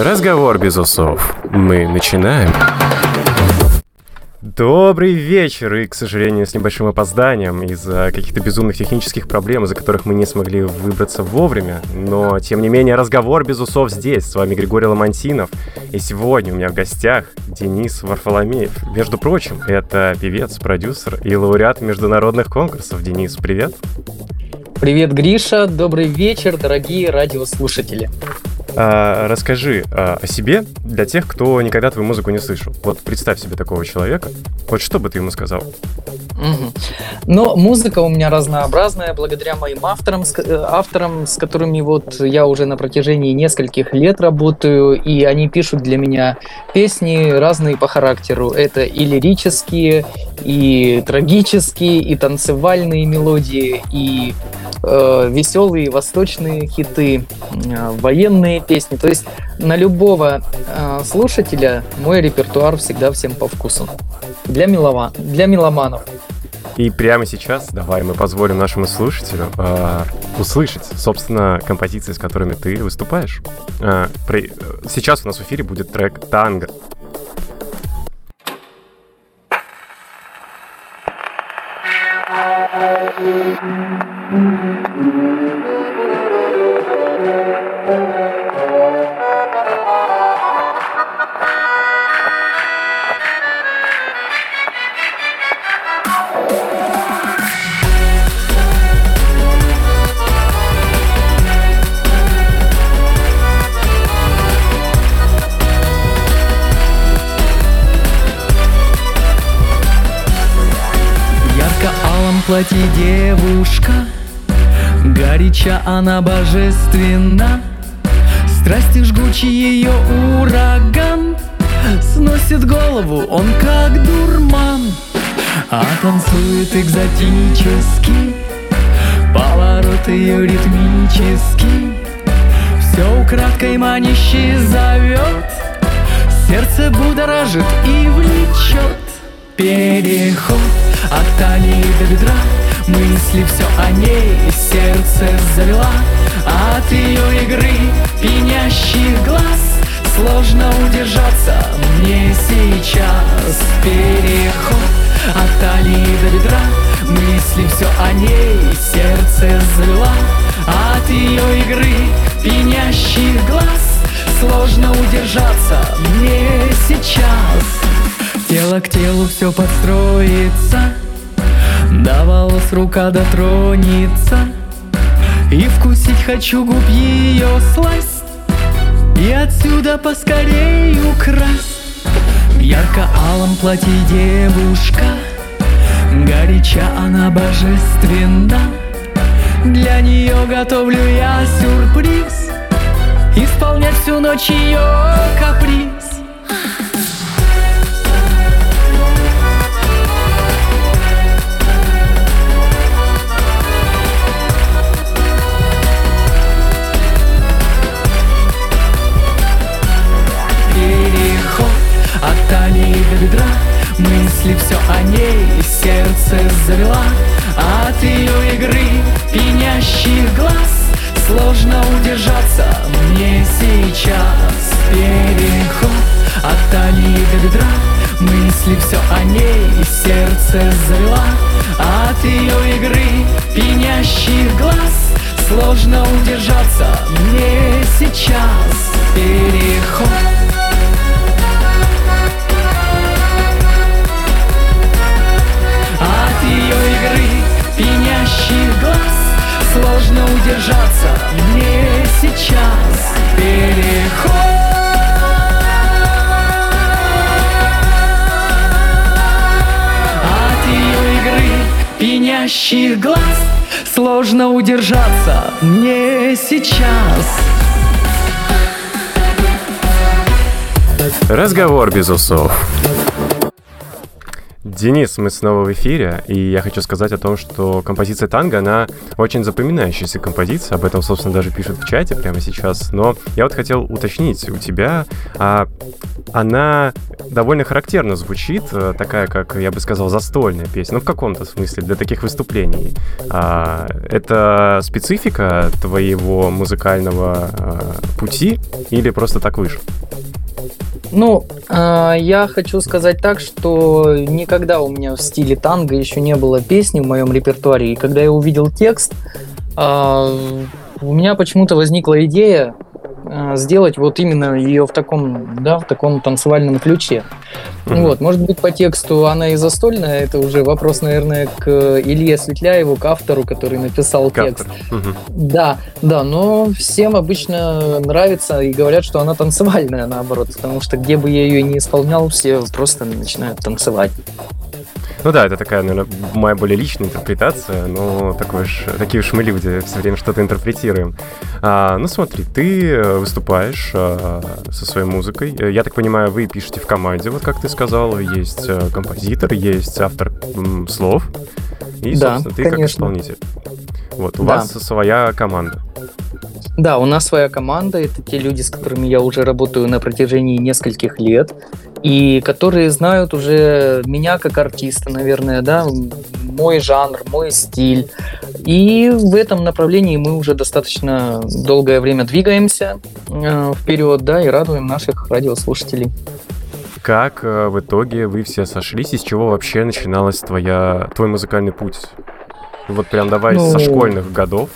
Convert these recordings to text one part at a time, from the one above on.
Разговор без усов. Мы начинаем. Добрый вечер, и, к сожалению, с небольшим опозданием из-за каких-то безумных технических проблем, из-за которых мы не смогли выбраться вовремя. Но, тем не менее, разговор без усов здесь. С вами Григорий Ламантинов. И сегодня у меня в гостях Денис Варфоломеев. Между прочим, это певец, продюсер и лауреат международных конкурсов. Денис, привет. Привет, Гриша. Добрый вечер, дорогие радиослушатели. А, расскажи а, о себе для тех, кто никогда твою музыку не слышал. Вот представь себе такого человека. Вот что бы ты ему сказал? Угу. Но музыка у меня разнообразная, благодаря моим авторам, с, э, авторам, с которыми вот я уже на протяжении нескольких лет работаю, и они пишут для меня песни разные по характеру. Это и лирические, и трагические, и танцевальные мелодии, и э, веселые восточные хиты, э, военные песни. То есть на любого э, слушателя мой репертуар всегда всем по вкусу. Для, мелома, для меломанов. И прямо сейчас давай мы позволим нашему слушателю э, услышать, собственно, композиции, с которыми ты выступаешь. Э, при... Сейчас у нас в эфире будет трек «Танго». Платье девушка. Горяча она божественна. Страсти жгучий ее ураган. Сносит голову он как дурман. А танцует экзотически. Поворот ее ритмический. Все украдкой манящий зовет. Сердце будоражит и влечет. Переход от талии до бедра Мысли все о ней, сердце завела От ее игры пенящих глаз Сложно удержаться. Мне сейчас Переход. От талии до бедра Мысли все о ней, сердце завела От ее игры пенящих глаз Сложно удержаться. Мне сейчас Тело к телу все подстроится До волос рука дотронется. И вкусить хочу губ ее сласть И отсюда поскорей украсть. Ярко-алом платье девушка Горяча она божественна. Для нее готовлю я сюрприз Исполнять всю ночь ее каприз Разговор без усов. Денис, мы снова в эфире, и я хочу сказать о том, что композиция танго, она очень запоминающаяся композиция, об этом, собственно, даже пишут в чате прямо сейчас, но я вот хотел уточнить у тебя, а, она довольно характерно звучит, э, такая, как, я бы сказал, застольная песня, ну, в каком-то смысле, для таких выступлений. А, это специфика твоего музыкального а, пути или просто так вышло? Ну, э, я хочу сказать так, что никогда у меня в стиле танго еще не было песни в моем репертуаре. И когда я увидел текст, э, у меня почему-то возникла идея э, сделать вот именно ее в таком, да, в таком танцевальном ключе. Mm-hmm. Вот, может быть, по тексту она и застольная, это уже вопрос, наверное, к Илье Светляеву, к автору, который написал к текст. Mm-hmm. Да, да, но всем обычно нравится и говорят, что она танцевальная, наоборот, потому что где бы я ее не исполнял, все просто начинают танцевать. Ну да, это такая, наверное, моя более личная интерпретация, но такой уж, такие уж мы люди, все время что-то интерпретируем. А, ну смотри, ты э, выступаешь а, со своей музыкой. Я так понимаю, вы пишете в команде, вот как ты сказал, есть э, композитор, есть автор м, слов, и, да, собственно, ты конечно. как исполнитель. Вот, у да. вас своя команда. Да, у нас своя команда, это те люди, с которыми я уже работаю на протяжении нескольких лет и которые знают уже меня как артиста, наверное, да, мой жанр, мой стиль. И в этом направлении мы уже достаточно долгое время двигаемся э, вперед, да, и радуем наших радиослушателей. Как э, в итоге вы все сошлись, из чего вообще начиналась твоя, твой музыкальный путь? Вот прям давай ну, со школьных годов.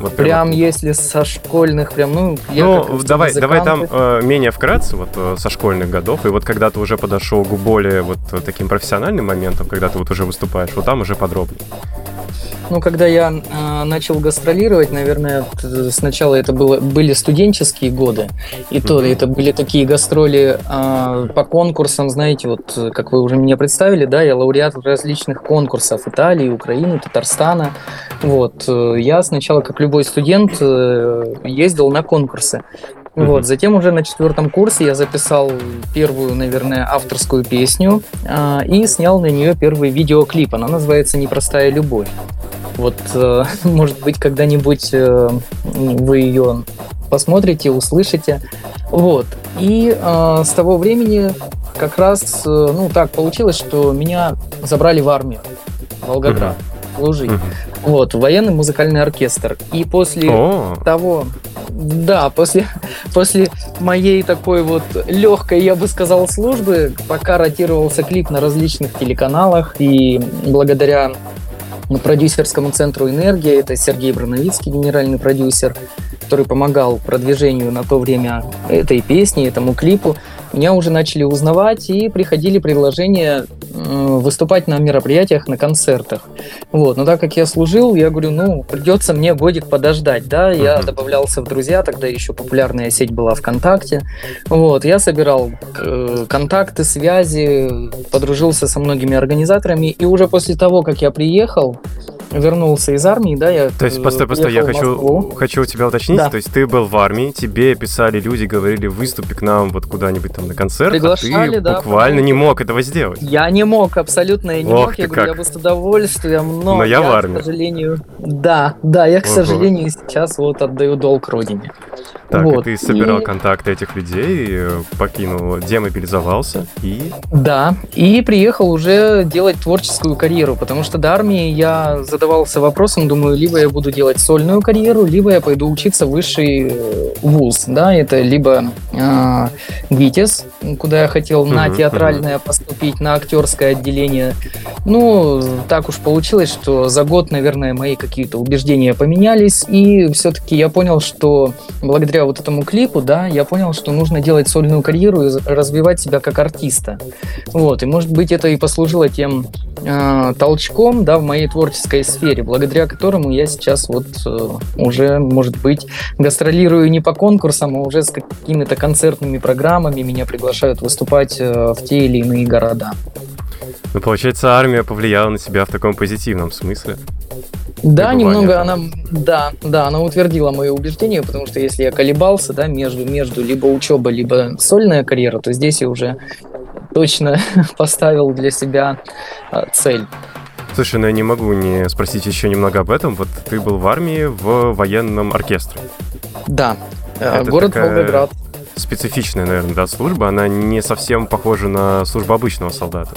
Вот прям, вот. если со школьных, прям, ну, я ну давай, давай там э, менее вкратце, вот э, со школьных годов, и вот когда ты уже подошел к более вот таким профессиональным моментам, когда ты вот уже выступаешь, вот там уже подробнее. Ну, когда я э, начал гастролировать, наверное, сначала это было, были студенческие годы, и то mm-hmm. это были такие гастроли э, по конкурсам, знаете, вот как вы уже меня представили, да, я лауреат различных конкурсов Италии, Украины, Татарстана. Вот, э, я сначала, как любой студент, э, ездил на конкурсы. Mm-hmm. Вот, затем уже на четвертом курсе я записал первую, наверное, авторскую песню э, и снял на нее первый видеоклип. Она называется «Непростая любовь». Вот, э, может быть, когда-нибудь э, вы ее посмотрите, услышите. Вот. И э, с того времени как раз, э, ну, так получилось, что меня забрали в армию, Волгоград, uh-huh. Служить. Uh-huh. Вот, военный музыкальный оркестр. И после oh. того, да, после, после моей такой вот легкой, я бы сказал, службы, пока ротировался клип на различных телеканалах, и благодаря продюсерскому центру «Энергия». Это Сергей Броновицкий, генеральный продюсер, который помогал продвижению на то время этой песни, этому клипу меня уже начали узнавать и приходили предложения выступать на мероприятиях, на концертах. Вот. Но так как я служил, я говорю, ну, придется мне годик подождать, да, я добавлялся в друзья, тогда еще популярная сеть была ВКонтакте. Вот, я собирал э, контакты, связи, подружился со многими организаторами, и уже после того, как я приехал, вернулся из армии, да, я То есть, постой, постой, я хочу, хочу у тебя уточнить, да. то есть ты был в армии, тебе писали люди, говорили, выступи к нам вот куда-нибудь там на концерт, Приглашали, а ты да, буквально не мог этого сделать. Я не мог, абсолютно я не Ох мог, я говорю, как. я бы с удовольствием, но, но я, я в армии. к сожалению, да, да, я, к Ого. сожалению, сейчас вот отдаю долг родине. Так, вот. и ты собирал и... контакты этих людей, э, покинул, демобилизовался и... Да, и приехал уже делать творческую карьеру, потому что до армии я задавался вопросом, думаю, либо я буду делать сольную карьеру, либо я пойду учиться в высший э, вуз, да, это либо э, ГИТИС, куда я хотел uh-huh, на театральное uh-huh. поступить, на актерское отделение. Ну, так уж получилось, что за год, наверное, мои какие-то убеждения поменялись, и все-таки я понял, что благодаря благодаря вот этому клипу, да, я понял, что нужно делать сольную карьеру и развивать себя как артиста. Вот, и может быть это и послужило тем э, толчком, да, в моей творческой сфере, благодаря которому я сейчас вот э, уже, может быть, гастролирую не по конкурсам, а уже с какими-то концертными программами меня приглашают выступать э, в те или иные города. Ну, получается, армия повлияла на тебя в таком позитивном смысле. Да, немного она, да, да, она утвердила мое убеждение, потому что если я колебался, да, между, между либо учеба, либо сольная карьера, то здесь я уже точно поставил для себя а, цель. Слушай, ну я не могу не спросить еще немного об этом. Вот ты был в армии в военном оркестре. Да, э, Это город такая Волгоград. Специфичная, наверное, да, служба. Она не совсем похожа на службу обычного солдата.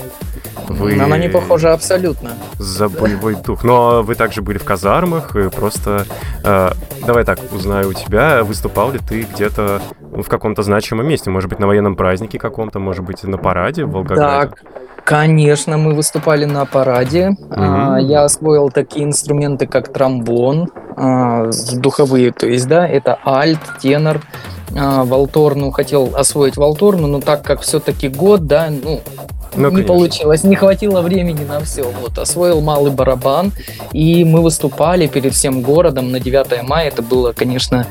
Вы Она не похожа абсолютно. за боевой дух. Но вы также были в казармах и просто... э, давай так, узнаю у тебя, выступал ли ты где-то ну, в каком-то значимом месте? Может быть, на военном празднике каком-то, может быть, на параде в Волгограде? Так, конечно, мы выступали на параде. А, Мгм. Я освоил такие инструменты, как тромбон, а, духовые, то есть, да, это альт, тенор, а, валторну. Хотел освоить валторну, но так как все-таки год, да, ну, Ну, не конечно. получилось, не хватило времени на все. Вот, освоил малый барабан, и мы выступали перед всем городом на 9 мая. Это было, конечно,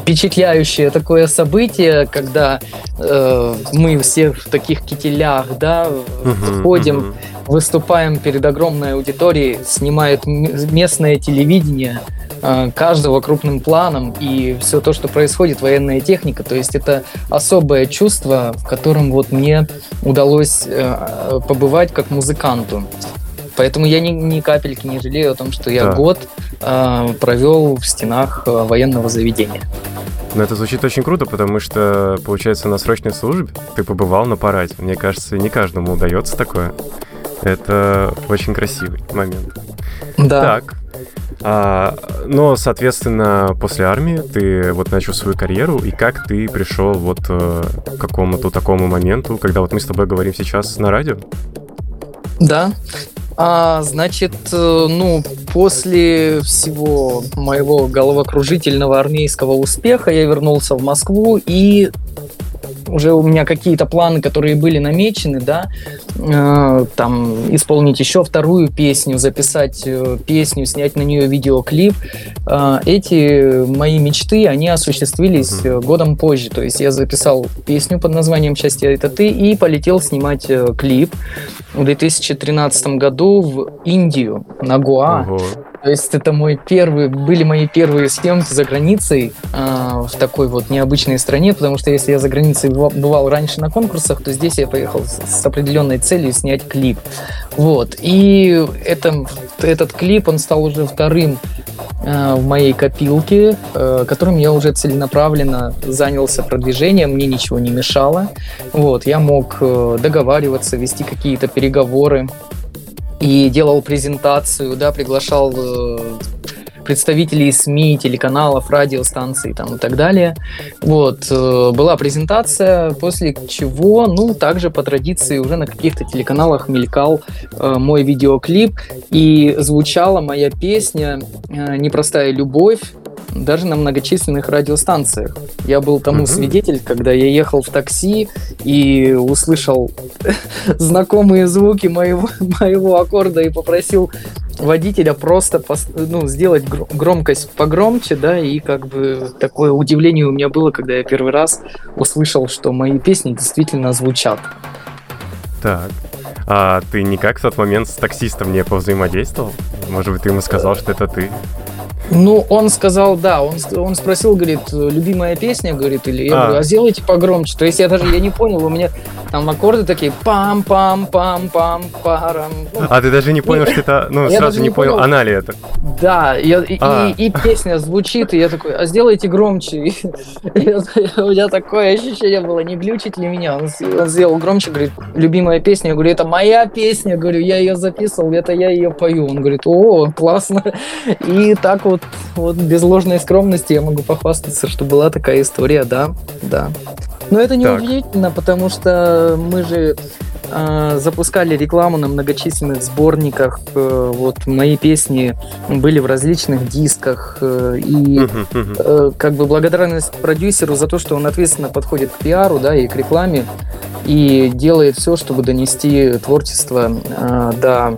впечатляющее такое событие, когда э, мы все в таких кителях, да, Мгм, ходим, мгм. Выступаем перед огромной аудиторией, снимает местное телевидение, э, каждого крупным планом, и все то, что происходит, военная техника, то есть это особое чувство, в котором вот мне удалось э, побывать как музыканту. Поэтому я ни, ни капельки не жалею о том, что я Да. год э, провел в стенах э, военного заведения. Ну, это звучит очень круто, потому что, получается, на срочной службе ты побывал на параде. Мне кажется, не каждому удается такое. Это очень красивый момент. Да. Так. А, но, соответственно, после армии ты вот начал свою карьеру, и как ты пришел вот э, к какому-то такому моменту, когда вот мы с тобой говорим сейчас на радио? Да. А, значит, э, ну, после всего моего головокружительного армейского успеха я вернулся в Москву и уже у меня какие-то планы, которые были намечены, да, э, там исполнить еще вторую песню, записать э, песню, снять на нее видеоклип. Э, эти мои мечты, они осуществились э, годом позже. То есть я записал песню под названием «Счастье это ты» и полетел снимать э, клип в 2013 году в Индию, на Гоа. Ого. То есть это мой первый, были мои первые съемки за границей а, в такой вот необычной стране, потому что если я за границей быва- бывал раньше на конкурсах, то здесь я поехал с, с определенной целью снять клип. Вот. И это, этот клип, он стал уже вторым а, в моей копилке, э, которым я уже целенаправленно занялся продвижением, мне ничего не мешало. Вот, я мог э, договариваться, вести какие-то переговоры и делал презентацию, да, приглашал э, представителей СМИ, телеканалов, радиостанций там, и так далее. Вот, э, была презентация, после чего, ну, также по традиции уже на каких-то телеканалах мелькал э, мой видеоклип, и звучала моя песня «Непростая любовь», даже на многочисленных радиостанциях. Я был тому Мгм. свидетель, когда я ехал в такси и услышал знакомые звуки моего, моего аккорда и попросил водителя просто ну, сделать гр- громкость погромче, да, и как бы такое удивление у меня было, когда я первый раз услышал, что мои песни действительно звучат. Так. А ты никак в тот момент с таксистом не повзаимодействовал? Может быть, ты ему сказал, что это ты? Ну, он сказал, да, он, он спросил, говорит, любимая песня, говорит, или я А. говорю, а сделайте погромче. То есть я даже, я не понял, у меня там аккорды такие пам-пам-пам-пам-парам. Ну, А ты даже не понял, что это... Ну, сразу не не понял, понял. она ли это? Да, я- и, А. и, и песня звучит, и я такой, а сделайте громче. И у меня такое ощущение было, не глючит ли меня. Он сделал громче, говорит, любимая песня. Я говорю, это моя песня, говорю, я ее записывал, это я ее пою. Он говорит, о, классно. И так вот, вот без ложной скромности я могу похвастаться, что была такая история, да, да. Но это не Так. удивительно, потому что мы же э, запускали рекламу на многочисленных сборниках. э, вот мои песни были в различных дисках. э, и э, как бы благодарность продюсеру за то, что он ответственно подходит к пиару, да, и к рекламе, и делает все, чтобы донести творчество э, до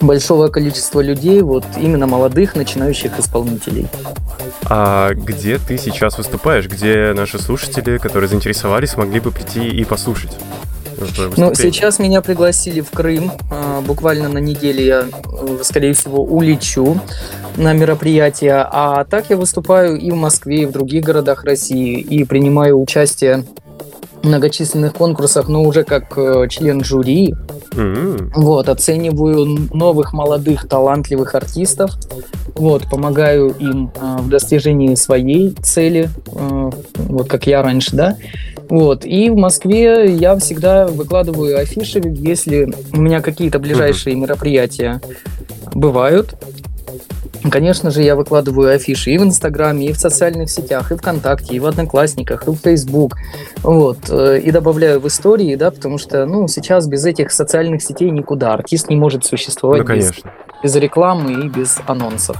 большого количества людей, вот именно молодых начинающих исполнителей. А где ты сейчас выступаешь? Где наши слушатели, которые заинтересовались, могли бы прийти и послушать? Ну, сейчас меня пригласили в Крым. А, Буквально на неделе я, э, скорее всего, улечу на мероприятие. А так я выступаю и в Москве, и в других городах России, и принимаю участие многочисленных конкурсах, но уже как э, член жюри. М, Вот, оцениваю новых, молодых, талантливых артистов. Вот, помогаю им э, в достижении своей цели, э, вот как я раньше, да. Вот, и в Москве я всегда выкладываю афиши, если у меня какие-то ближайшие мероприятия бывают. Конечно же, я выкладываю афиши и в Инстаграме, и в социальных сетях, и ВКонтакте, и в Одноклассниках, и в Фейсбук. Вот. э, И добавляю в истории, да, потому что, ну, сейчас без этих социальных сетей никуда. Артист не может существовать Ну, без, конечно. без рекламы и без анонсов.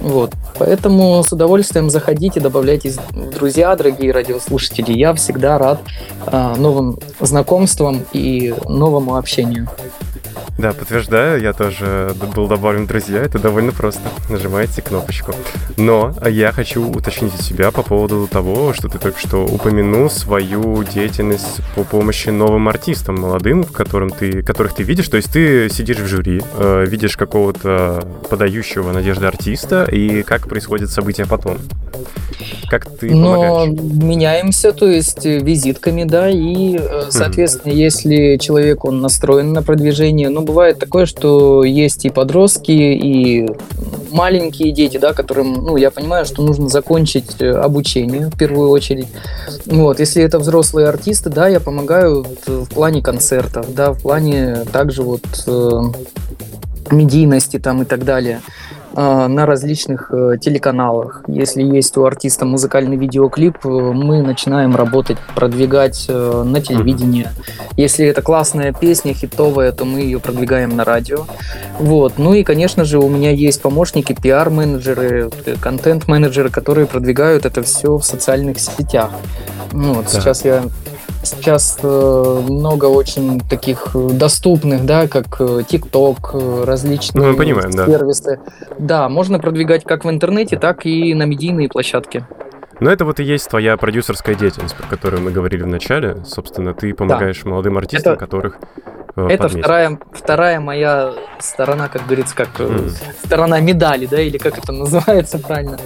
Вот. Поэтому с удовольствием заходите, добавляйтесь в друзья, дорогие радиослушатели. Я всегда рад а, новым знакомствам и новому общению. Да, подтверждаю, я тоже был добавлен в друзья, это довольно просто. Нажимаете кнопочку. Но я хочу уточнить от себя по поводу того, что ты только что упомянул свою деятельность по помощи новым артистам молодым, в которым ты, которых ты видишь. То есть ты сидишь в жюри, э, видишь какого-то подающего надежды артиста, и как происходят события потом. Как ты Но помогаешь? меняемся, то есть визитками, да, и, э, соответственно, если человек, он настроен на продвижение, ну, бывает такое, что есть и подростки, и маленькие дети, да, которым, ну, я понимаю, что нужно закончить э, обучение в первую очередь. Вот, если это взрослые артисты, да, я помогаю вот, в плане концертов, да, в плане также вот э, медийности там и так далее э, на различных э, телеканалах. Если есть у артиста музыкальный видеоклип, э, мы начинаем работать, продвигать э, на телевидении. Если это классная песня, хитовая, то мы ее продвигаем на радио. Вот. Ну и, конечно же, у меня есть помощники, пиар-менеджеры, э, контент-менеджеры, которые продвигают это все в социальных сетях. Ну, вот Так. сейчас я Сейчас э, много очень таких доступных, да, как э, TikTok, э, различные Ну, мы понимаем, да. сервисы. Да, можно продвигать как в интернете, так и на медийные площадки. Но это вот и есть твоя продюсерская деятельность, про которую мы говорили в начале. Собственно, ты помогаешь молодым артистам, Это- которых э, Это вторая, вторая моя сторона, как говорится, как Мгм. сторона медали, да, или как это называется правильно.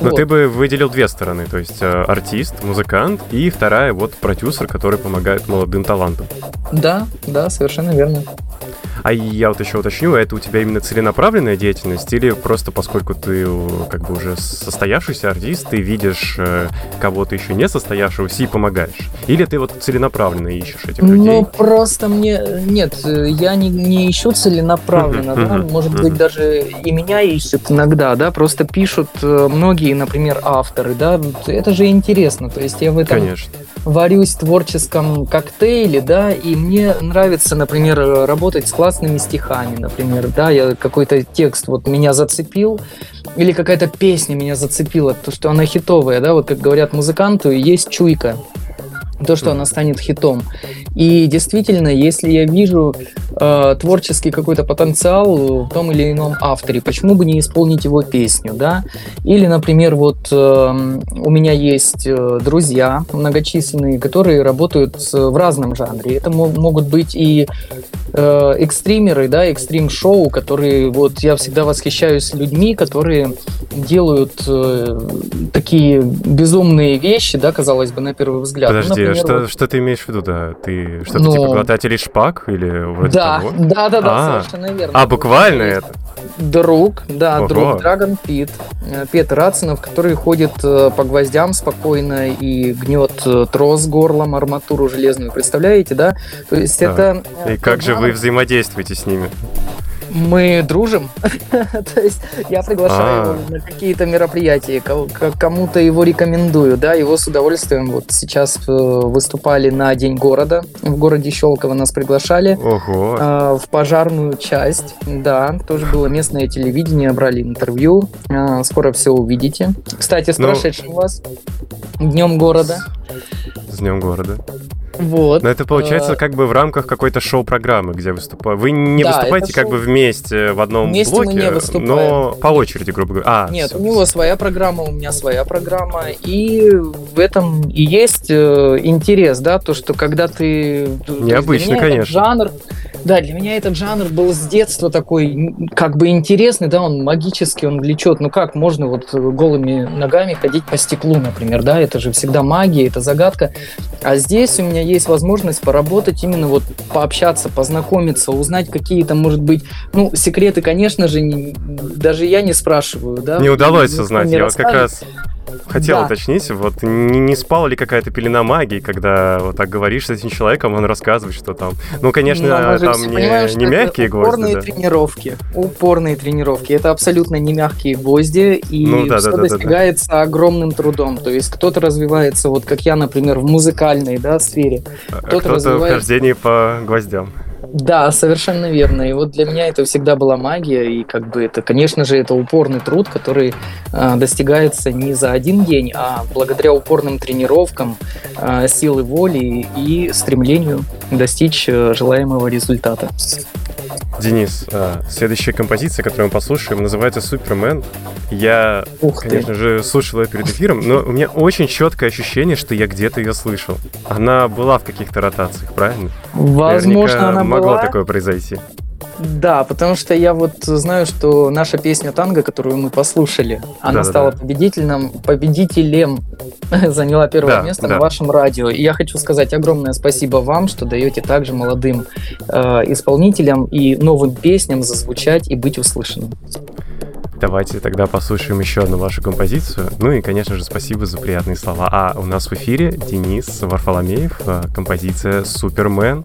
Но Вот. ты бы выделил две стороны, то есть э, артист, музыкант, и вторая вот продюсер, который помогает молодым талантам. Да, да, совершенно верно. А я вот еще уточню, это у тебя именно целенаправленная деятельность, или просто поскольку ты э, как бы уже состоявшийся артист, ты видишь э, кого-то еще не состоявшегося и помогаешь? Или ты вот целенаправленно ищешь этих людей? Ну, просто мне... Нет, э, я не, не ищу целенаправленно, да, может быть, даже и меня ищут иногда, да, просто пишут многие, например, авторы, да, это же интересно, то есть я в этом Конечно. варюсь в творческом коктейле, да, и мне нравится, например, работать с классными стихами, например, да, я какой-то текст вот меня зацепил, или какая-то песня меня зацепила, то, что она хитовая, да, вот как говорят музыканту, есть чуйка, то, что она станет хитом. И действительно, если я вижу э, творческий какой-то потенциал в том или ином авторе, почему бы не исполнить его песню, да? Или, например, вот э, у меня есть э, друзья многочисленные, которые работают в разном жанре. Это мо- могут быть и э, экстримеры, да, экстрим-шоу, которые вот я всегда восхищаюсь людьми, которые делают э, такие безумные вещи, да, казалось бы, на первый взгляд. Ну, Подожди, например, что, вот- что ты имеешь в виду, да? Ты что-то Ну, типа глотателей шпак или вроде да, того? да, да, да, А. совершенно верно. А, буквально это? Друг, да, Ого. друг Драгон Пит, э, Петр Рацинов, который ходит э, по гвоздям спокойно и гнет э, трос горлом, арматуру железную, представляете, да? То есть Так. это... И как же вы взаимодействуете с ними? Мы дружим, то есть я приглашаю А. его на какие-то мероприятия, кому-то его рекомендую, да, его с удовольствием. Вот сейчас э, выступали на День города, в городе Щелково нас приглашали. Ого. А, в пожарную часть, да, тоже было местное телевидение, брали интервью, А, скоро все увидите. Кстати, с Ну, прошедшим вас Днем города. С Днем города. Вот. Но это получается Э, как бы в рамках какой-то шоу-программы, где выступаете. Вы не Да, выступаете как шоу. бы вместе в одном Вместе мы блоке, не выступаем. но по очереди, грубо говоря. А, Нет, всё. у него своя программа, у меня своя программа, и в этом и есть э, интерес, да, то, что когда ты... Необычно, конечно. жанр, Да, для меня этот жанр был с детства такой, как бы интересный, да, он магический, он влечет. Ну как можно вот голыми ногами ходить по стеклу, например, да, это же всегда магия, это загадка. А здесь у меня есть возможность поработать, именно вот пообщаться, познакомиться, узнать какие-то, может быть, ну, секреты, конечно же, не, даже я не спрашиваю, да. Не удалось узнать, я вот как раз Хотел да. уточнить, вот не, не спала ли какая-то пелена магии, когда вот так говоришь с этим человеком, он рассказывает, что там... Ну, конечно, ну, там не, не мягкие гвозди. Упорные да. тренировки. Упорные тренировки. Это абсолютно не мягкие гвозди, и ну, да, все да, достигается да, да. огромным трудом. То есть кто-то развивается, вот как я, например, в музыкальной да, сфере. А кто-то, кто развивается... в хождении по гвоздям. Да, совершенно верно. И вот для меня это всегда была магия, и как бы это, конечно же, это упорный труд, который э, достигается не за один день, а благодаря упорным тренировкам, э, силы воли и стремлению достичь э, желаемого результата. Денис, э, следующая композиция, которую мы послушаем, называется «Супермен». Я, Ух конечно ты. же, слушал ее перед эфиром, но у меня очень четкое ощущение, что я где-то ее слышал. Она была в каких-то ротациях, правильно? Возможно, Наверняка она могло была. такое произойти. Да, потому что я вот знаю, что наша песня «Танго», которую мы послушали, она да, стала да. победителем, победителем, заняла первое да, место да. на вашем радио. И я хочу сказать огромное спасибо вам, что даете также молодым э, исполнителям и новым песням зазвучать и быть услышанным. Давайте тогда послушаем еще одну вашу композицию. Ну и, конечно же, спасибо за приятные слова. А у нас в эфире Денис Варфоломеев, э, композиция «Супермен».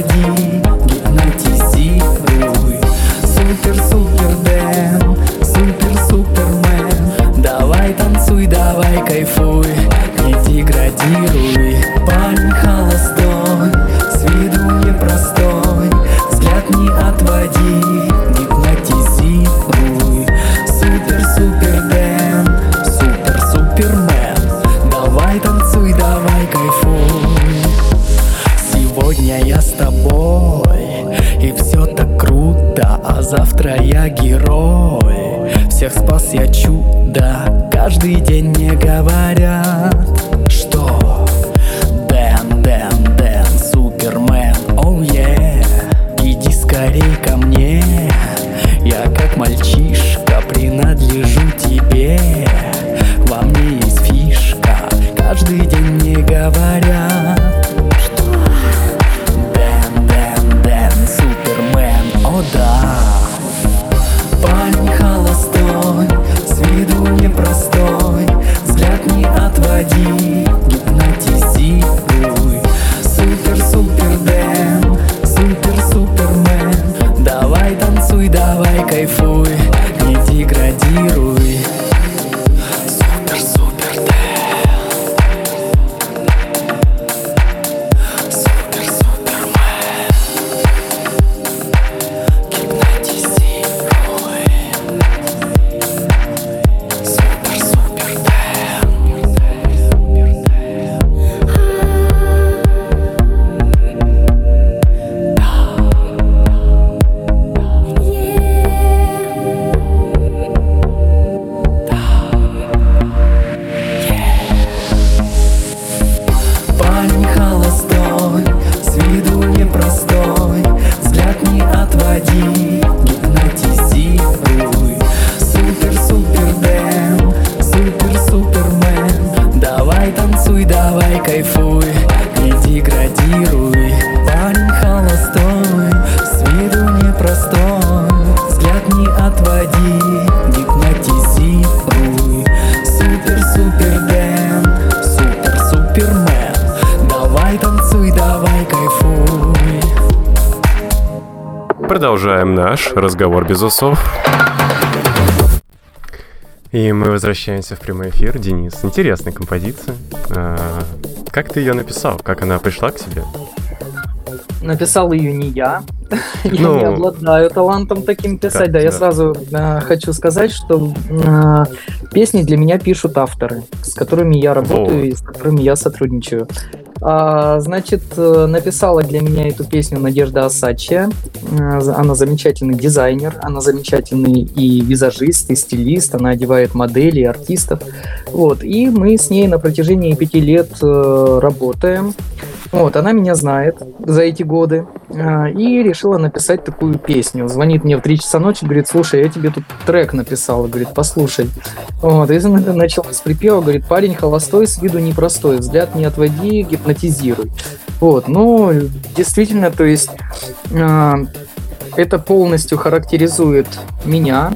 отводи, наш разговор без усов. И мы возвращаемся в прямой эфир. Денис, интересная композиция. А, как ты ее написал? Как она пришла к тебе? Написал ее не я. Я Ну, не обладаю талантом таким писать. да, Да, я сразу э, хочу сказать, что э, песни для меня пишут авторы, с которыми я работаю Вот. и с которыми я сотрудничаю. А, значит, э, написала для меня эту песню Надежда Асачия. Э, Она замечательный дизайнер, она замечательный и визажист, и стилист, она одевает моделей, артистов. Вот, и мы с ней на протяжении пяти лет э, работаем. Вот, она меня знает за эти годы и решила написать такую песню. Звонит мне в 3 часа ночи, говорит, слушай, я тебе тут трек написала, говорит, послушай. Вот, и на- начала с припева, говорит, парень холостой, с виду непростой, взгляд не отводи, гипнотизируй. Вот, ну, действительно, то есть э, это полностью характеризует меня,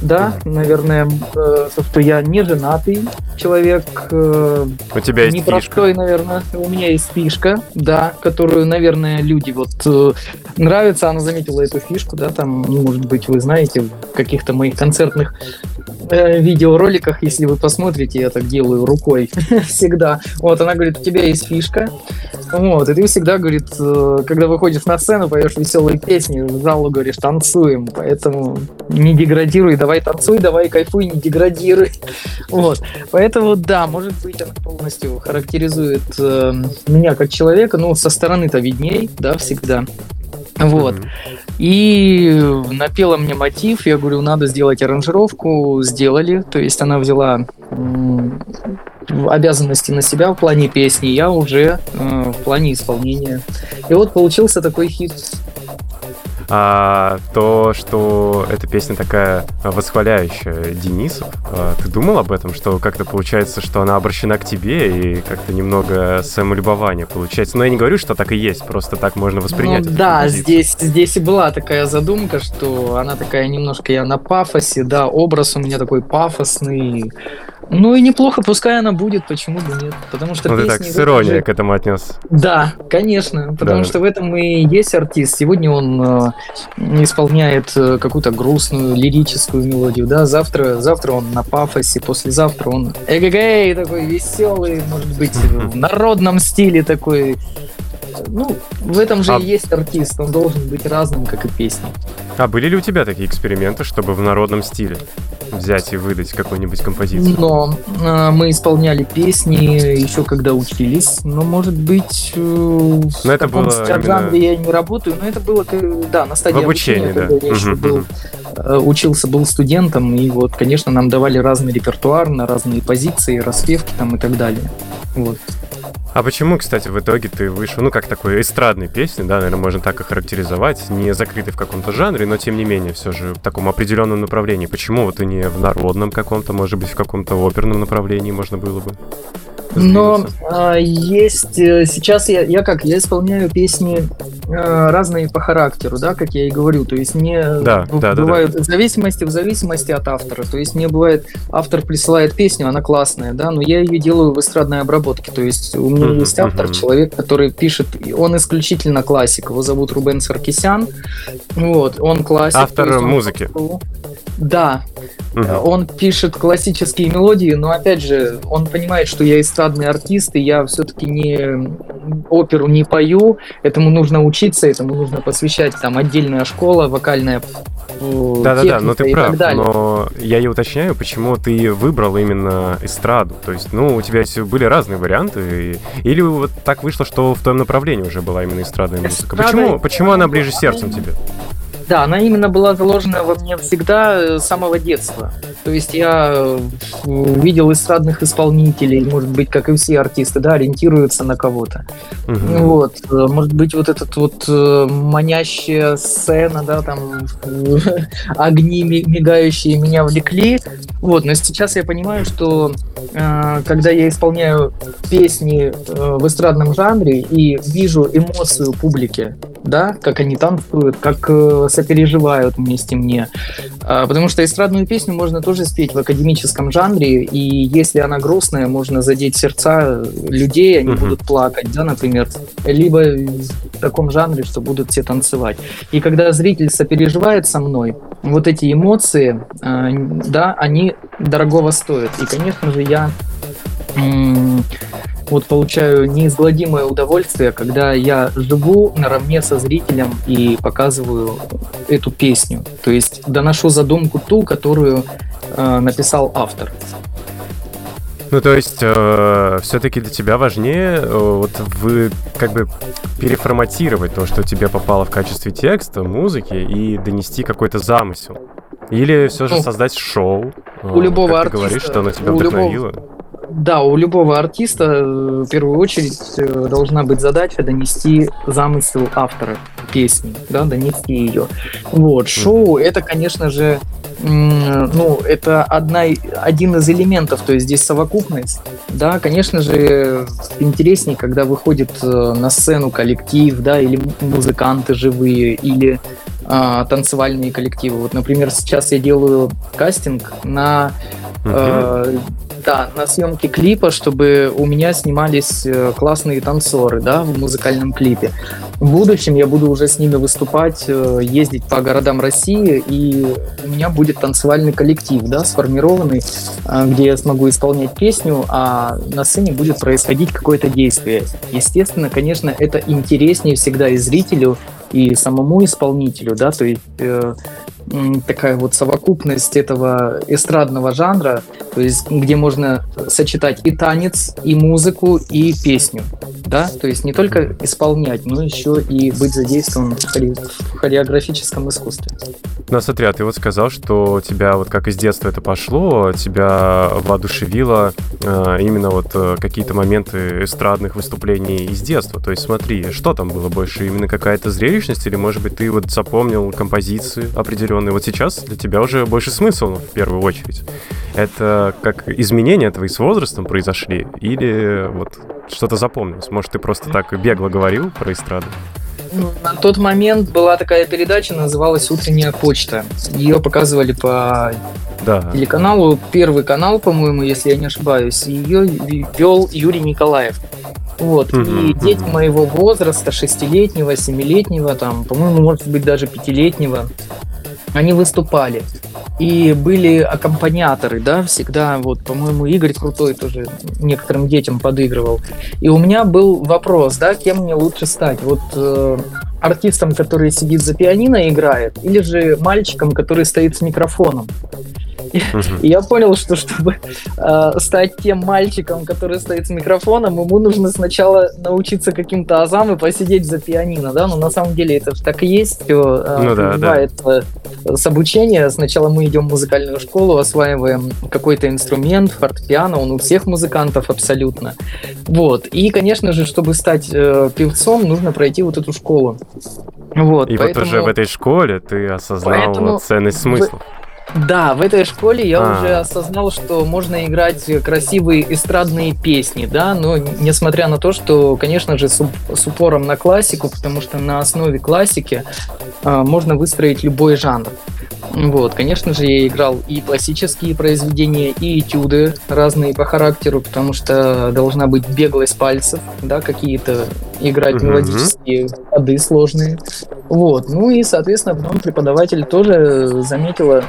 да, наверное, э, то, что я не женатый человек, э, У тебя есть фишка. Непростой, наверное. У меня есть фишка, да, которую, наверное, люди вот э, нравится. Она заметила эту фишку, да, там, может быть, вы знаете, в каких-то моих концертных э, видеороликах, если вы посмотрите, я так делаю рукой всегда. Вот, она говорит, у тебя есть фишка. Вот, и ты всегда, говорит, э, когда выходишь на сцену, поешь веселые песни, в залу говоришь, танцуем, поэтому не деградируй, давай танцуй, давай кайфуй, не деградируй. Вот, поэтому, да, может быть, она полностью характеризует э, меня как человека, ну, со стороны-то видней, да, всегда. Вот. И напела мне мотив, я говорю, надо сделать аранжировку, сделали. То есть она взяла обязанности на себя в плане песни, я уже э, в плане исполнения. И вот получился такой хит. А то, что эта песня такая восхваляющая Денисов, а, ты думал об этом, что как-то получается, что она обращена к тебе и как-то немного самолюбование получается? Но я не говорю, что так и есть, просто так можно воспринять. Ну да, композицию. здесь, здесь и была такая задумка, что она такая немножко я на пафосе, да, образ у меня такой пафосный. Ну и неплохо, пускай она будет, почему бы нет. Потому что Ну ты так с иронией же- к этому отнес. Да, конечно, потому Да. что в этом и есть артист. Сегодня он э, исполняет э, какую-то грустную лирическую мелодию, да, завтра, завтра он на пафосе, послезавтра он эгэгэй, такой веселый, может быть, в народном стиле такой. Ну, в этом же А- и есть артист, он должен быть разным, как и песни. А были ли у тебя такие эксперименты, чтобы в народном стиле взять и выдать какую-нибудь композицию? Но э, мы исполняли песни еще когда учились, но может быть э, в Но это было жанре я не работаю, но это было да на стадии В обучении, да. когда я еще Мгм, был, э, учился, был студентом, и вот, конечно, нам давали разный репертуар на разные позиции, распевки там и так далее. Вот. А почему, кстати, в итоге ты вышел, ну, как такой эстрадной песни, да, наверное, можно так и характеризовать, не закрытый в каком-то жанре, но тем не менее, все же в таком определенном направлении. Почему вот и не в народном каком-то, может быть, в каком-то оперном направлении можно было бы? Но а, есть э, сейчас я, я как я исполняю песни э, разные по характеру, да, как я и говорю, то есть Да, б- да, да, бывают в зависимости в зависимости от автора, то есть мне бывает автор присылает песню, она классная, да, но я ее делаю в эстрадной обработке, то есть у меня Мгм, есть автор, мгм. человек, который пишет, он исключительно классик, его зовут Рубен Саркисян, вот, он классик. Автор то есть он- музыки. Да, Мгм. он пишет классические мелодии, но опять же, он понимает, что я эстрадный артист, и я все-таки не оперу не пою, этому нужно учиться, этому нужно посвящать там отдельная школа, вокальная э, Да-да-да, но техника ты прав, но я и уточняю, почему ты выбрал именно эстраду. То есть, ну, у тебя были разные варианты, или вот так вышло, что в твоем направлении уже была именно эстрадная музыка. Эстрада- Почему, почему она ближе сердцем тебе? Да, она именно была заложена во мне всегда э, с самого детства. То есть я э, видел эстрадных исполнителей, может быть, как и все артисты, да, ориентируются на кого-то. Мгм. Вот, э, может быть, вот этот вот манящая сцена, да, там огни ми- мигающие меня влекли. Вот, но сейчас я понимаю, что когда я исполняю песни в эстрадном жанре и вижу эмоцию публики, да, как они танцуют, как сопереживают вместе мне, А, потому что эстрадную песню можно тоже спеть в академическом жанре, и если она грустная, можно задеть сердца людей, они Мгм. будут плакать, да, например, либо в таком жанре, что будут все танцевать. И когда зритель сопереживает со мной, вот эти эмоции, а, да, они дорогого стоят. И, конечно же, я вот получаю неизгладимое удовольствие, когда я живу наравне со зрителем и показываю эту песню. То есть доношу задумку ту, которую э, написал автор. Ну, то есть, все-таки для тебя важнее э, вот вы как бы переформатировать то, что тебе попало в качестве текста, музыки, и донести какой-то замысел. Или все же Ну, создать шоу. у э, любого как ты артиста, говоришь, что оно тебя у любого- вдохновило. Да, у любого артиста э, в первую очередь э, должна быть задача донести замысел автора песни, да, донести ее. Вот, шоу это, конечно же, ну, это одна, один из элементов, то есть здесь совокупность. Да, конечно же, интереснее, когда выходит э, на сцену коллектив, да, или музыканты живые, или а, танцевальные коллективы. Вот, например, сейчас я делаю кастинг на. Э, да, на съемке клипа, чтобы у меня снимались э, классные танцоры, да, в музыкальном клипе. В будущем я буду уже с ними выступать, э, ездить по городам России, и у меня будет танцевальный коллектив, да, сформированный, э, где я смогу исполнять песню, а на сцене будет происходить какое-то действие. Естественно, конечно, это интереснее всегда и зрителю, и самому исполнителю, да, то есть такая вот совокупность этого эстрадного жанра, то есть где можно сочетать и танец, и музыку, и песню, да, то есть не только исполнять, но еще и быть задействован в хореи- в хореографическом искусстве. Ну, смотри, а ты вот сказал, что тебя вот как из детства это пошло, тебя воодушевило э, именно вот э, какие-то моменты эстрадных выступлений из детства. То есть смотри, что там было больше? Именно какая-то зрелищность или, может быть, ты вот запомнил композиции определенные? Вот сейчас для тебя уже больше смысл в первую очередь. Это как изменения твои с возрастом произошли или вот что-то запомнилось? Может, ты просто так бегло говорил про эстраду? Ну, На тот момент была такая передача, называлась «Утренняя почта». Ее показывали по Да. телеканалу, первый канал, по-моему, если я не ошибаюсь. Ее вел Юрий Николаев. Вот. Мгм, и дети мгм. моего возраста, шестилетнего, семилетнего, там, по-моему, может быть, даже пятилетнего, они выступали. И были аккомпаниаторы, да, всегда, вот, по-моему, Игорь Крутой тоже некоторым детям подыгрывал. И у меня был вопрос, да, кем мне лучше стать? Вот э, артистом, который сидит за пианино и играет, или же мальчиком, который стоит с микрофоном? И я понял, что чтобы э, стать тем мальчиком, который стоит с микрофоном, ему нужно сначала научиться каким-то азам и посидеть за пианино, да, но на самом деле это так и есть, все Ну да, развивается с обучения. Сначала мы идем в музыкальную школу, осваиваем какой-то инструмент, фортепиано, он у всех музыкантов абсолютно. Вот. И, конечно же, чтобы стать э, певцом, нужно пройти вот эту школу. Вот, И поэтому- вот уже в этой школе ты осознал Поэтому ценность смысла. Да, в этой школе я А. уже осознал, что можно играть красивые эстрадные песни, да, но несмотря на то, что, конечно же, с, с упором на классику, потому что на основе классики а, можно выстроить любой жанр. Вот, конечно же, я играл и классические произведения, и этюды разные по характеру, потому что должна быть беглость пальцев, да, какие-то играть Мгм. мелодические ходы сложные. Вот, ну и, соответственно, потом преподаватель тоже заметила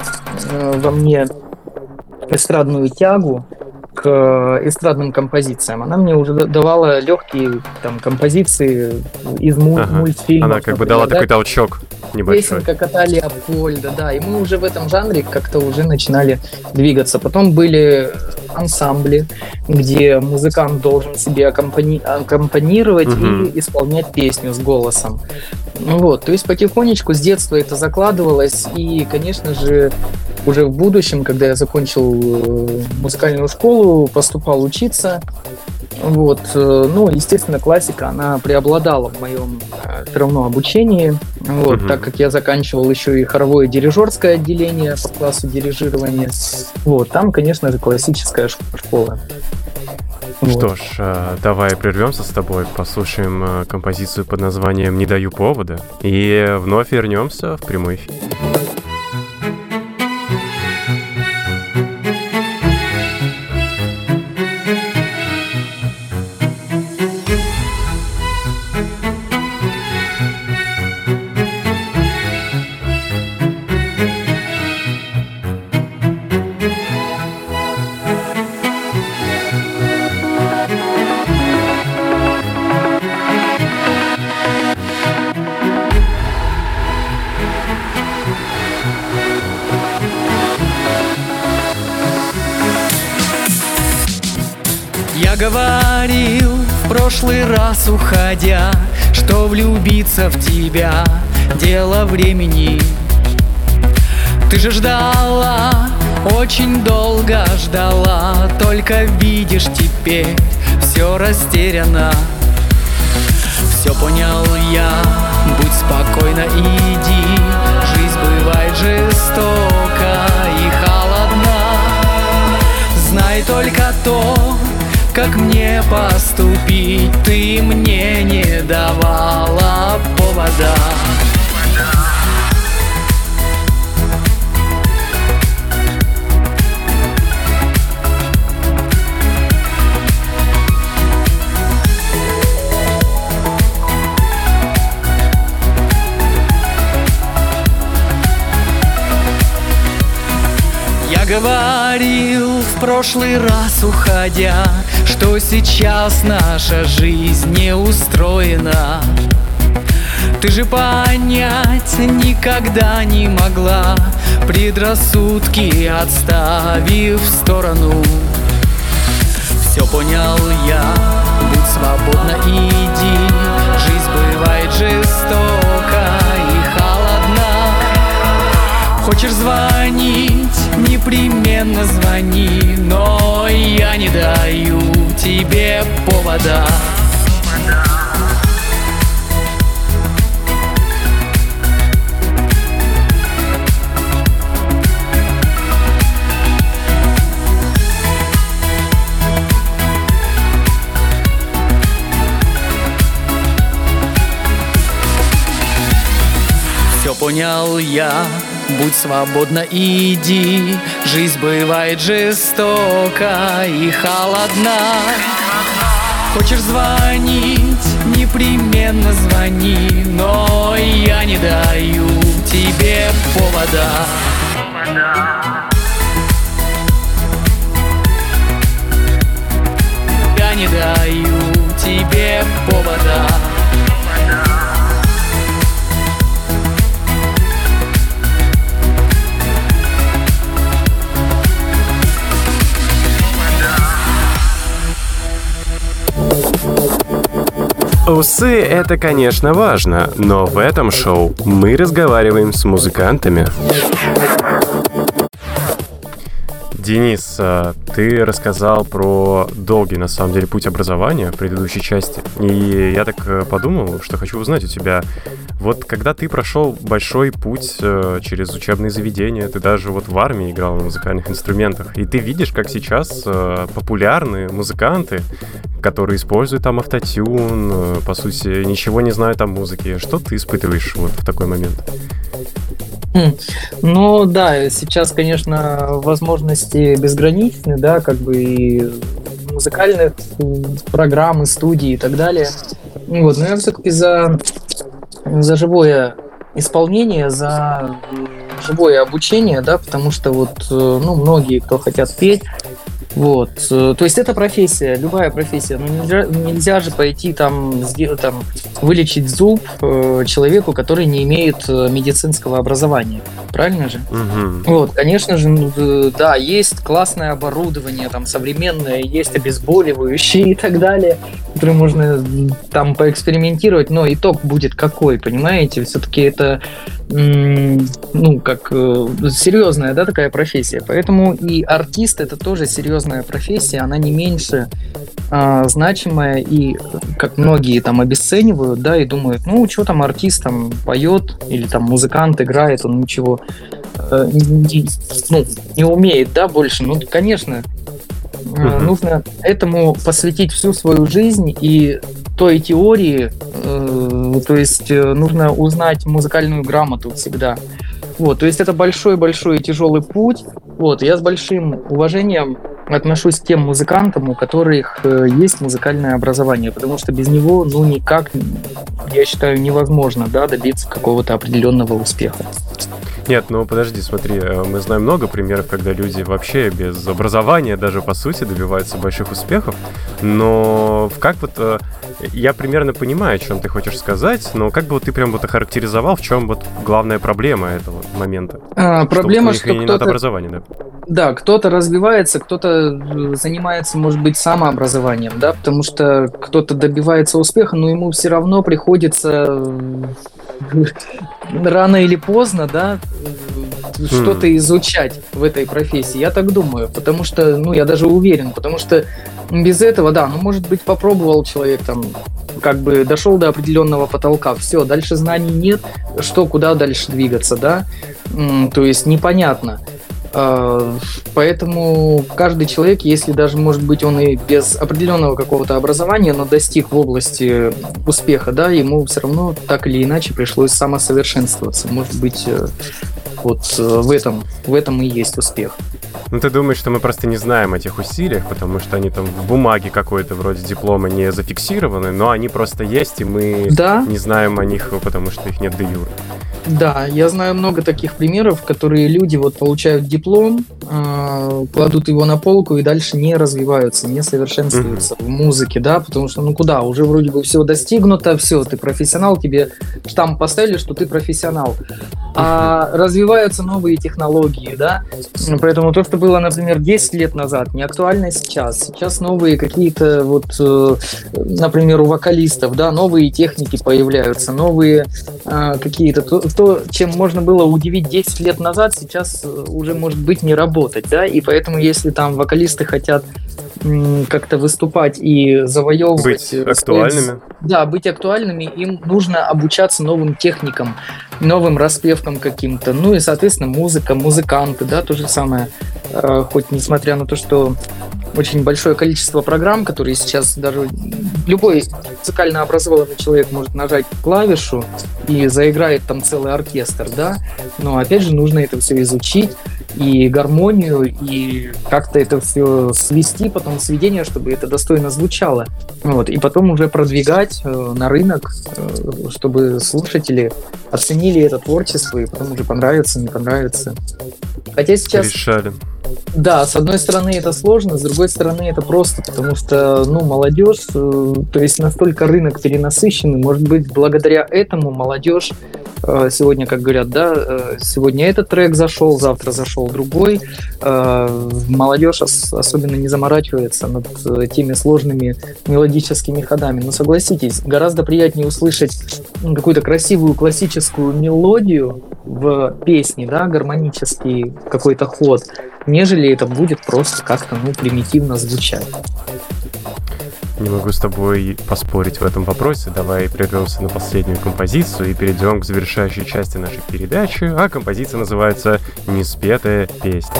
э, во мне эстрадную тягу к эстрадным композициям. Она мне уже да- давала легкие там композиции из му- Ага. мультфильмов. Она как бы дала да, такой толчок небольшой. Песенка кота Леопольда, да, и мы уже в этом жанре как-то уже начинали двигаться. Потом были ансамбли, где музыкант должен себе аккомпани- аккомпанировать Мгм. и исполнять песню с голосом. Ну вот, то есть потихонечку с детства это закладывалось, и, конечно же, уже в будущем, когда я закончил э, музыкальную школу, поступал учиться, вот, э, ну, естественно, классика, она преобладала в моем все равно обучении, вот, Мгм. так как я заканчивал еще и хоровое дирижерское отделение по классу дирижирования, вот, там, конечно же, классическая школа. Вот. Что ж, э, давай прервемся с тобой, послушаем э, композицию под названием «Не даю повода» и вновь вернемся в прямой эфир. Влюбиться в тебя. Дело времени. Ты же ждала, очень долго ждала. Только видишь теперь, все растеряно. Все понял я, будь спокойна, иди. Жизнь бывает жестока и холодна. Знай только то, как мне поступить. Ты прошлый раз уходя Что сейчас наша жизнь не устроена. Ты же понять никогда не могла Предрассудки отставив в сторону. Все понял я, будь свободна, иди Жизнь бывает жестока Хочешь звонить, непременно звони Но я не даю тебе повода. Все понял я, будь свободна, иди. Жизнь бывает жестока и холодна. Хочешь звонить, непременно звони Но я не даю тебе повода. Я не даю тебе повода Усы — это, конечно, важно, но в этом шоу мы разговариваем с музыкантами. Денис, а, ты рассказал про долгий, на самом деле, путь образования в предыдущей части. И я так э, подумал, что хочу узнать у тебя, вот когда ты прошел большой путь э, через учебные заведения, ты даже вот в армии играл на музыкальных инструментах, и ты видишь, как сейчас э, популярные музыканты, которые используют там автотюн, э, по сути, ничего не знают о музыке. Что ты испытываешь вот в такой момент? Хм. Ну да, сейчас, конечно, возможности безграничны, да, как бы и музыкальных программ, и студий и так далее. Вот, но я все-таки за, за живое исполнение, за живое обучение, да, потому что вот, ну, многие, кто хотят петь, вот, то есть это профессия, любая профессия, но нельзя, нельзя же пойти там, сделать, там вылечить зуб э, человеку, который не имеет медицинского образования, правильно же? Угу. Вот, конечно же, ну, да, есть классное оборудование, там современное, есть обезболивающие и так далее, которые можно там поэкспериментировать, но итог будет какой, понимаете? Все-таки это ну, как серьезная, да, такая профессия. Поэтому и артист это тоже серьезная профессия, она не меньше а, значимая и, как многие там обесценивают, да, и думают, ну, что там артист там поет или там музыкант играет, он ничего э, не, ну, не умеет, да, больше. Ну, конечно, uh нужно этому посвятить всю свою жизнь и той теории, э, то есть э, нужно узнать музыкальную грамоту всегда. Вот, то есть это большой-большой тяжелый путь. Вот, я с большим уважением отношусь к тем музыкантам, у которых э, есть музыкальное образование, потому что без него, ну, никак, я считаю, невозможно, да, добиться какого-то определенного успеха. Нет, ну подожди, смотри, мы знаем много примеров, когда люди вообще без образования даже по сути добиваются больших успехов, но как вот я примерно понимаю, о чем ты хочешь сказать, но как бы вот ты прям вот охарактеризовал, в чем вот главная проблема этого момента? А, проблема, что, что кто-то... образования, да? Да, кто-то развивается, кто-то э, занимается, может быть, самообразованием, да, потому что кто-то добивается успеха, но ему все равно приходится э, рано или поздно, да, э, что-то изучать в этой профессии. Я так думаю, потому что, ну, я даже уверен, потому что без этого, да, ну, может быть, попробовал человек там, как бы дошел до определенного потолка, все, дальше знаний нет, что, куда дальше двигаться, да, то есть непонятно. А, поэтому каждый человек, если даже, может быть, он и без определенного какого-то образования, но достиг в области успеха, да, ему все равно так или иначе пришлось самосовершенствоваться. Может быть, э, вот э, в этом, в этом и есть успех. Ну, ты думаешь, что мы просто не знаем этих усилиях, потому что они там в бумаге какой-то вроде диплома не зафиксированы, но они просто есть, и мы да? не знаем о них, потому что их нет де юр. Да, я знаю много таких примеров, которые люди вот получают диплом, э, кладут его на полку и дальше не развиваются, не совершенствуются mm-hmm. в музыке, да, потому что ну куда, уже вроде бы все достигнуто, все, ты профессионал, тебе штамп поставили, что ты профессионал. А развиваются новые технологии, да, поэтому то, что было, например, 10 лет назад, не актуально сейчас. Сейчас новые какие-то вот, э, например, у вокалистов, да, новые техники появляются, новые э, какие-то то, то, чем можно было удивить 10 лет назад, сейчас э, уже может быть не работать, да, и поэтому если там вокалисты хотят как-то выступать и завоевывать... Быть э, актуальными. Да, быть актуальными, им нужно обучаться новым техникам, новым распевкам каким-то. Ну и, соответственно, музыка, музыканты, да, то же самое. Э, хоть несмотря на то, что очень большое количество программ, которые сейчас даже любой музыкально образованный человек может нажать клавишу и заиграет там целый оркестр, да, но опять же нужно это все изучить и гармонию, и как-то это все свести, потом сведение, чтобы это достойно звучало. Вот, и потом уже продвигать э, на рынок, э, чтобы слушатели оценили это творчество и потом уже понравится, не понравится. Хотя сейчас... Решали. Да, с одной стороны это сложно, с другой стороны это просто, потому что, ну, молодежь, э, то есть настолько рынок перенасыщенный, может быть, благодаря этому молодежь сегодня, как говорят, да, э, сегодня этот трек зашел, завтра зашел другой. Молодежь особенно не заморачивается над теми сложными мелодическими ходами. Но согласитесь, гораздо приятнее услышать какую-то красивую классическую мелодию в песне, да, гармонический какой-то ход, нежели это будет просто как-то, ну, примитивно звучать. Не могу с тобой поспорить в этом вопросе. Давай прервемся на последнюю композицию и перейдем к завершающей части нашей передачи. А композиция называется «Неспетая песня».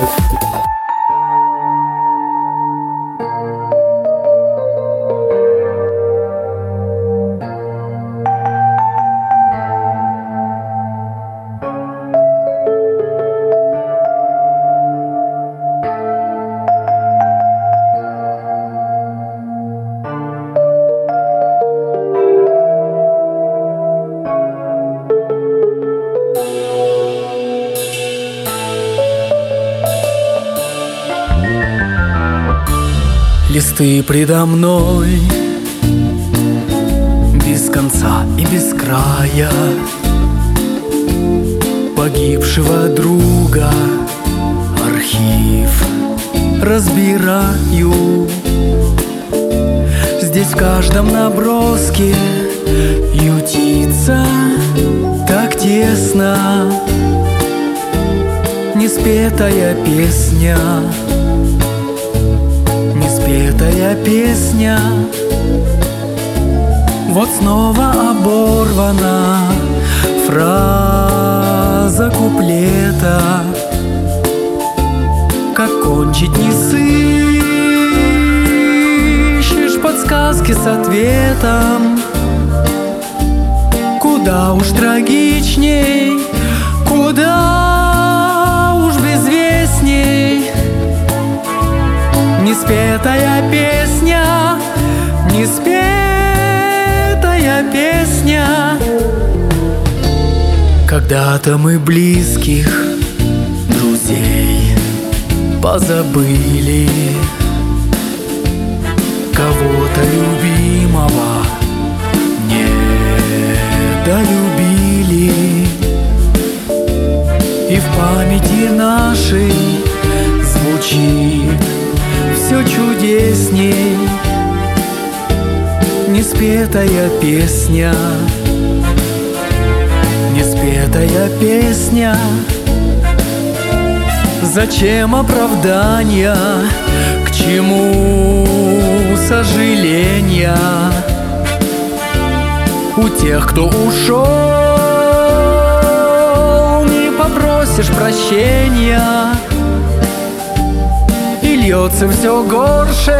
Предо мной. Без конца и без края Погибшего друга Архив разбираю. Здесь в каждом наброске Ютится так тесно Неспетая песня Неспетая песня. Вот снова оборвана Фраза куплета. Как кончить не сыщешь Подсказки с ответом. Куда уж трагичней Куда Неспетая песня, неспетая песня. Когда-то мы близких друзей позабыли. Кого-то любимого не долюбили И в памяти нашей чудесней Неспетая песня Неспетая песня Зачем оправдания? К чему сожаления? У тех, кто ушел, не попросишь прощения льется все горше,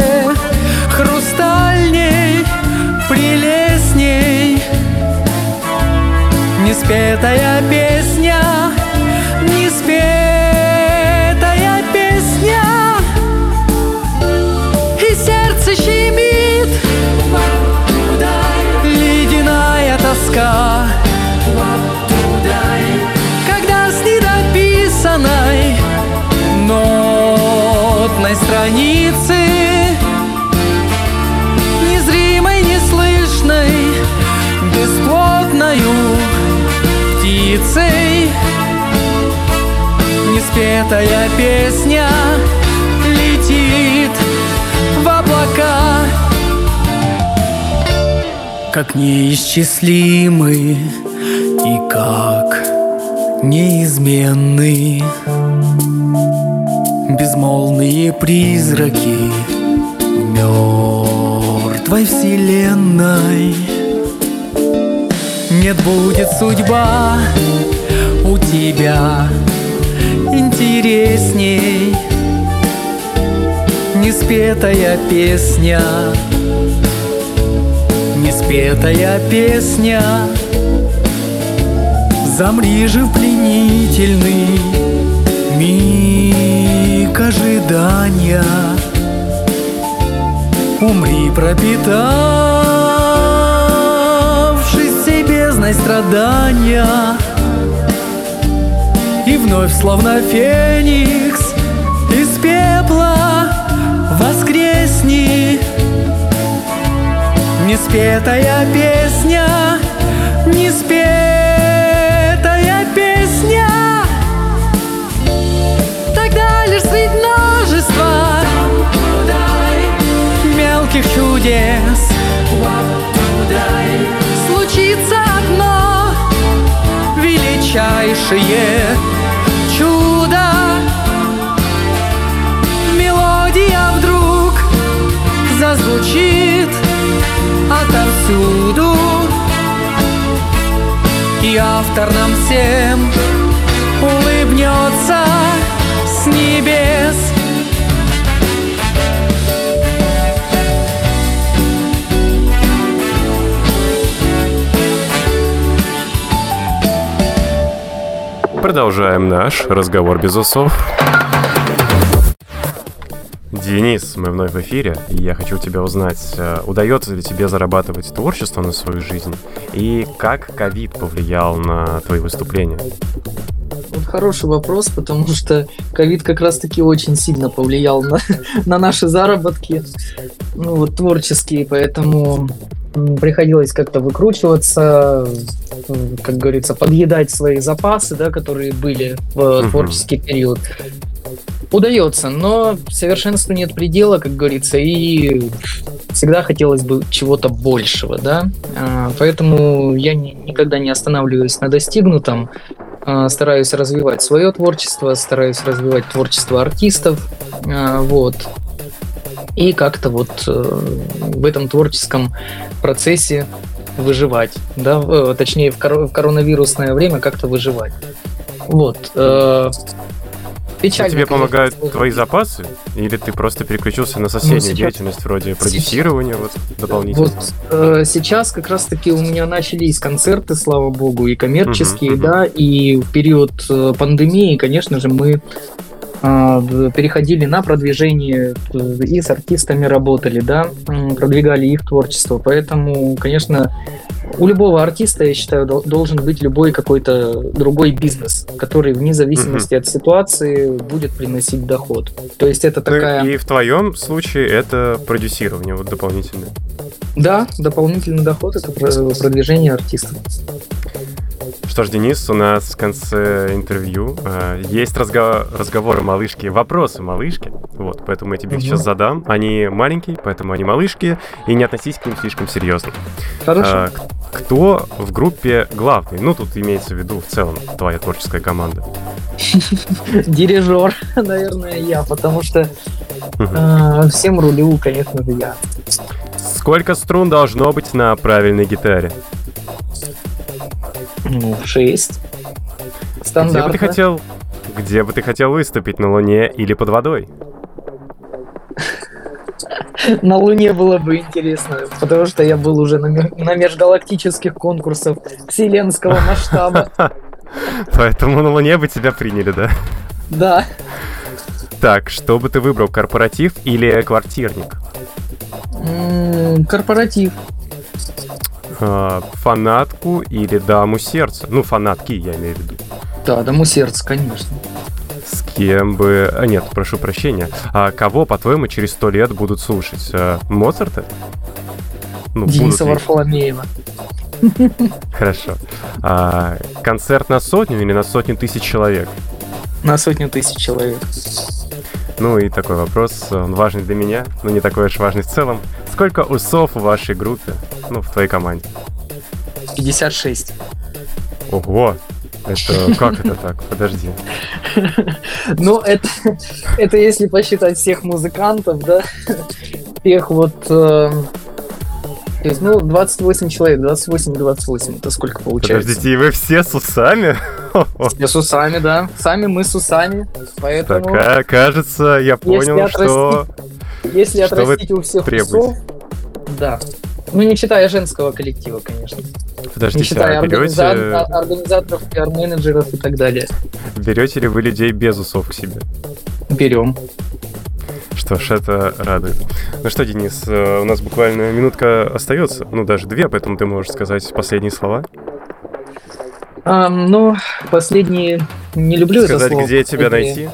хрустальней, прелестней. Неспетая песня, Неспетая песня летит в облака. Как неисчислимы и как неизменны. Безмолвные призраки мертвой вселенной. Нет, будет судьба у тебя интересней. Неспетая песня. Неспетая песня. Замри же в пленительный миг ожидания. Умри, пропитавшись всей бездной страдания. И вновь, словно феникс, из пепла воскресни. Неспетая песня, неспетая песня. Тогда лишь средь множества мелких чудес Случится одно величайшее отовсюду И автор нам всем улыбнется с небес Продолжаем наш разговор без усов. Денис, мы вновь в эфире, и я хочу у тебя узнать, э, удается ли тебе зарабатывать творчество на свою жизнь, и как ковид повлиял на твои выступления? Вот хороший вопрос, потому что ковид как раз-таки очень сильно повлиял на, на наши заработки, ну вот творческие, поэтому приходилось как-то выкручиваться, как говорится, подъедать свои запасы, да, которые были в творческий период. Удается, но совершенству нет предела, как говорится, и всегда хотелось бы чего-то большего, да. А, Поэтому я ни- никогда не останавливаюсь на достигнутом, а, стараюсь развивать свое творчество, стараюсь развивать творчество артистов, а, вот. И как-то вот э, в этом творческом процессе выживать, да, э, точнее в, коро- в коронавирусное время как-то выживать. Вот. Печально, Тебе конечно, помогают сложно. твои запасы? Или ты просто переключился на соседнюю сейчас- деятельность, вроде продюсирования вот, дополнительно? Вот э, сейчас как раз-таки у меня начались концерты, слава богу, и коммерческие, мгм. да, и в период э, пандемии, конечно же, мы переходили на продвижение э, и с артистами работали, да, продвигали их творчество, поэтому, конечно, у любого артиста, я считаю, дол- должен быть любой какой-то другой бизнес, который вне зависимости от ситуации будет приносить доход. То есть это Ну, такая... и в твоем случае это продюсирование вот дополнительное. Да, дополнительный доход это про- продвижение артистов. Что ж, Денис, у нас в конце интервью э, есть разго- разговоры малышки, вопросы малышки. Вот, поэтому я тебе их сейчас задам. Они маленькие, поэтому они малышки, и не относись к ним слишком серьезно. Хорошо. К- кто в группе главный? Ну, тут имеется в виду в целом твоя творческая команда. Дирижер, наверное, я, потому что э, всем рулю, конечно же, я. Сколько струн должно быть на правильной гитаре? Ну, шесть. Где бы Стандартно. ты хотел, где бы ты хотел выступить на Луне или под водой? На Луне было бы интересно, потому что я был уже на, ме- на межгалактических конкурсах вселенского масштаба. Поэтому на Луне бы тебя приняли, да? Да. Так, что бы ты выбрал, корпоратив или квартирник? Корпоратив. А, фанатку или даму сердца? Ну, фанатки, я имею в виду. Да, дому сердце, конечно. С кем бы... а, нет, прошу прощения. А кого, по-твоему, через сто лет будут слушать? А, Моцарта? Ну, Дениса ли? Варфоломеева. Хорошо. А, концерт на сотню или на сотню тысяч человек? На сотню тысяч человек. Ну и такой вопрос, он важный для меня, но не такой уж важный в целом. Сколько усов в вашей группе? Ну, в твоей команде? 56. Ого! Это как это так? Подожди. Ну, это, это если посчитать всех музыкантов, да, всех вот... э, то есть, ну, 28 человек, 28-28, это сколько получается? Подождите, и вы все с усами? Я с усами, да. Сами мы с усами, поэтому... Так, а, кажется, я понял, что... Если Что отрастить у всех требуете? усов, да. Ну, не считая женского коллектива, конечно. Не Подождите, считая а берете, а- организаторов, пиар-менеджеров и так далее. берете ли вы людей без усов к себе? Берем. Что ж, это радует. Ну что, Денис, э, у нас буквально минутка остается, ну даже две, поэтому ты можешь сказать последние слова. Ам, ну, последние... Не люблю это Сказать, слово. где тебя последние. найти.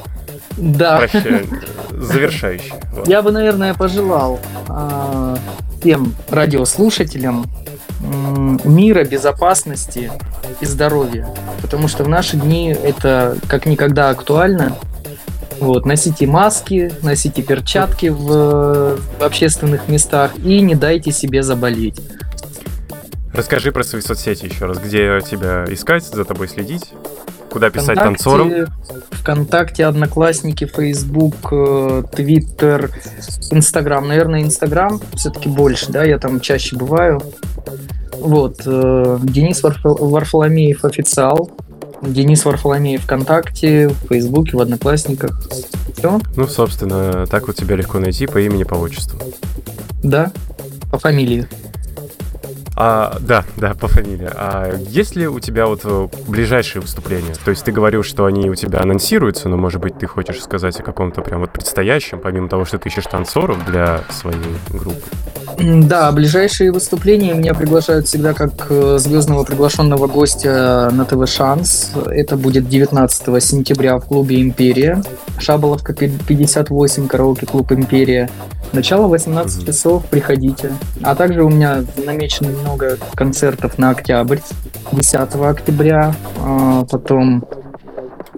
Да. Прощай. Завершающий. Вот. Я бы, наверное, пожелал а, всем радиослушателям м, мира, безопасности и здоровья. Потому что в наши дни это как никогда актуально. Вот, носите маски, носите перчатки в, в общественных местах и не дайте себе заболеть. Расскажи про свои соцсети еще раз. Где тебя искать, за тобой следить? Куда писать Вконтакте- танцорам? ВКонтакте, Одноклассники, э, Твиттер, Инстаграм. Наверное, Инстаграм все-таки больше, да, я там чаще бываю. Вот, э, Денис Варфо- Варфоломеев официал. Денис Варфоломеев ВКонтакте, в Фейсбуке, в Одноклассниках. Все, Ну, собственно, так вот тебя легко найти по имени, по отчеству. да, по фамилии. А, да, да, по фамилии. А есть ли у тебя вот э, ближайшие выступления? То есть ты говорил, что они у тебя анонсируются, но, может быть, ты хочешь сказать о каком-то прям вот предстоящем, помимо того, что ты ищешь танцоров для своей группы? Да, ближайшие выступления меня приглашают всегда как э, звездного приглашенного гостя на ТВ «Шанс». Это будет 19 сентября в клубе «Империя». Шаболовка пи- 58, караоке-клуб «Империя». Начало 18 Мгм. часов, приходите. А также у меня намечено много концертов на октябрь, 10 октября. А, Потом...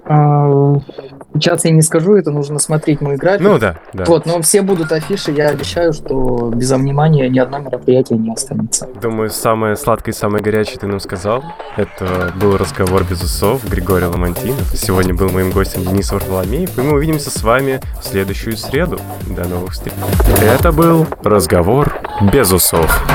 а, Сейчас я не скажу, это нужно смотреть мой график. Ну да, да. Вот, но все будут афиши, я обещаю, что без внимания ни одно мероприятие не останется. Думаю, самое сладкое и самое горячее ты нам сказал. Это был разговор без усов Григорий Ламантинов. Сегодня был моим гостем Денис Варфоломеев, и мы увидимся с вами в следующую среду. До новых встреч. Это был разговор без усов.